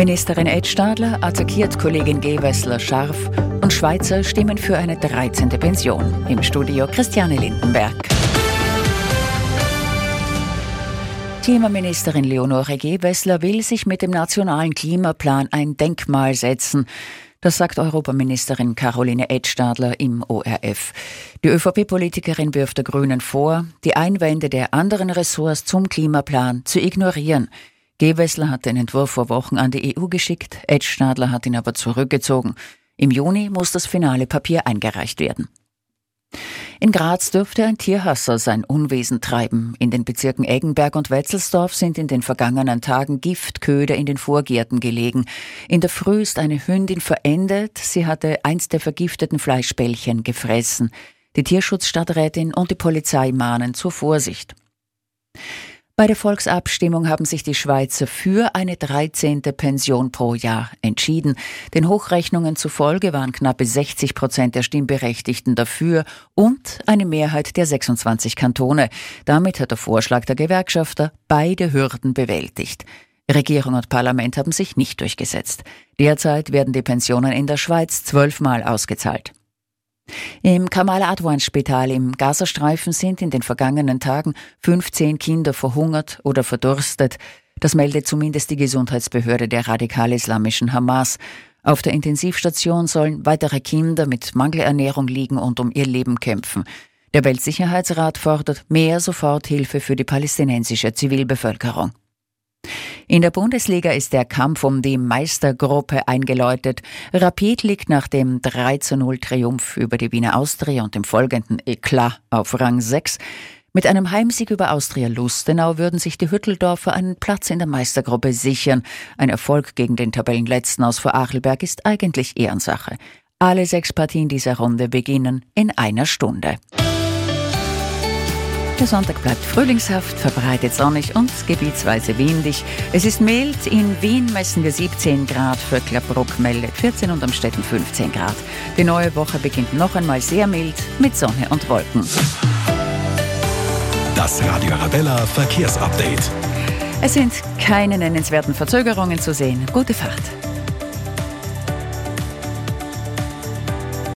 Ministerin Ed Stadler attackiert Kollegin Gewessler scharf und Schweizer stimmen für eine 13. Pension. Im Studio Christiane Lindenberg. Klimaministerin Leonore Gewessler will sich mit dem nationalen Klimaplan ein Denkmal setzen. Das sagt Europaministerin Caroline Edstadler im ORF. Die ÖVP-Politikerin wirft der Grünen vor, die Einwände der anderen Ressorts zum Klimaplan zu ignorieren. Gewessler hat den Entwurf vor Wochen an die EU geschickt, Ed Stadler hat ihn aber zurückgezogen. Im Juni muss das finale Papier eingereicht werden. In Graz dürfte ein Tierhasser sein Unwesen treiben. In den Bezirken Eggenberg und Wetzelsdorf sind in den vergangenen Tagen Giftköder in den Vorgärten gelegen. In der Früh ist eine Hündin verendet. Sie hatte eins der vergifteten Fleischbällchen gefressen. Die Tierschutzstadträtin und die Polizei mahnen zur Vorsicht. Bei der Volksabstimmung haben sich die Schweizer für eine 13. Pension pro Jahr entschieden. Den Hochrechnungen zufolge waren knappe 60 Prozent der Stimmberechtigten dafür und eine Mehrheit der 26 Kantone. Damit hat der Vorschlag der Gewerkschafter beide Hürden bewältigt. Regierung und Parlament haben sich nicht durchgesetzt. Derzeit werden die Pensionen in der Schweiz zwölfmal ausgezahlt. Im Kamal Adwan Spital im Gazastreifen sind in den vergangenen Tagen 15 Kinder verhungert oder verdurstet. Das meldet zumindest die Gesundheitsbehörde der radikal-islamischen Hamas. Auf der Intensivstation sollen weitere Kinder mit Mangelernährung liegen und um ihr Leben kämpfen. Der Weltsicherheitsrat fordert mehr Soforthilfe für die palästinensische Zivilbevölkerung. In der Bundesliga ist der Kampf um die Meistergruppe eingeläutet. Rapid liegt nach dem 3 zu 0 Triumph über die Wiener Austria und dem folgenden Eklat auf Rang 6. Mit einem Heimsieg über Austria Lustenau würden sich die Hütteldorfer einen Platz in der Meistergruppe sichern. Ein Erfolg gegen den Tabellenletzten aus Vorarlberg ist eigentlich Ehrensache. Alle sechs Partien dieser Runde beginnen in einer Stunde. Der Sonntag bleibt frühlingshaft, verbreitet sonnig und gebietsweise windig. Es ist mild. In Wien messen wir 17 Grad, für Klappbruck meldet 14 und am Städten 15 Grad. Die neue Woche beginnt noch einmal sehr mild mit Sonne und Wolken. Das Radio Arabella Verkehrsupdate. Es sind keine nennenswerten Verzögerungen zu sehen. Gute Fahrt.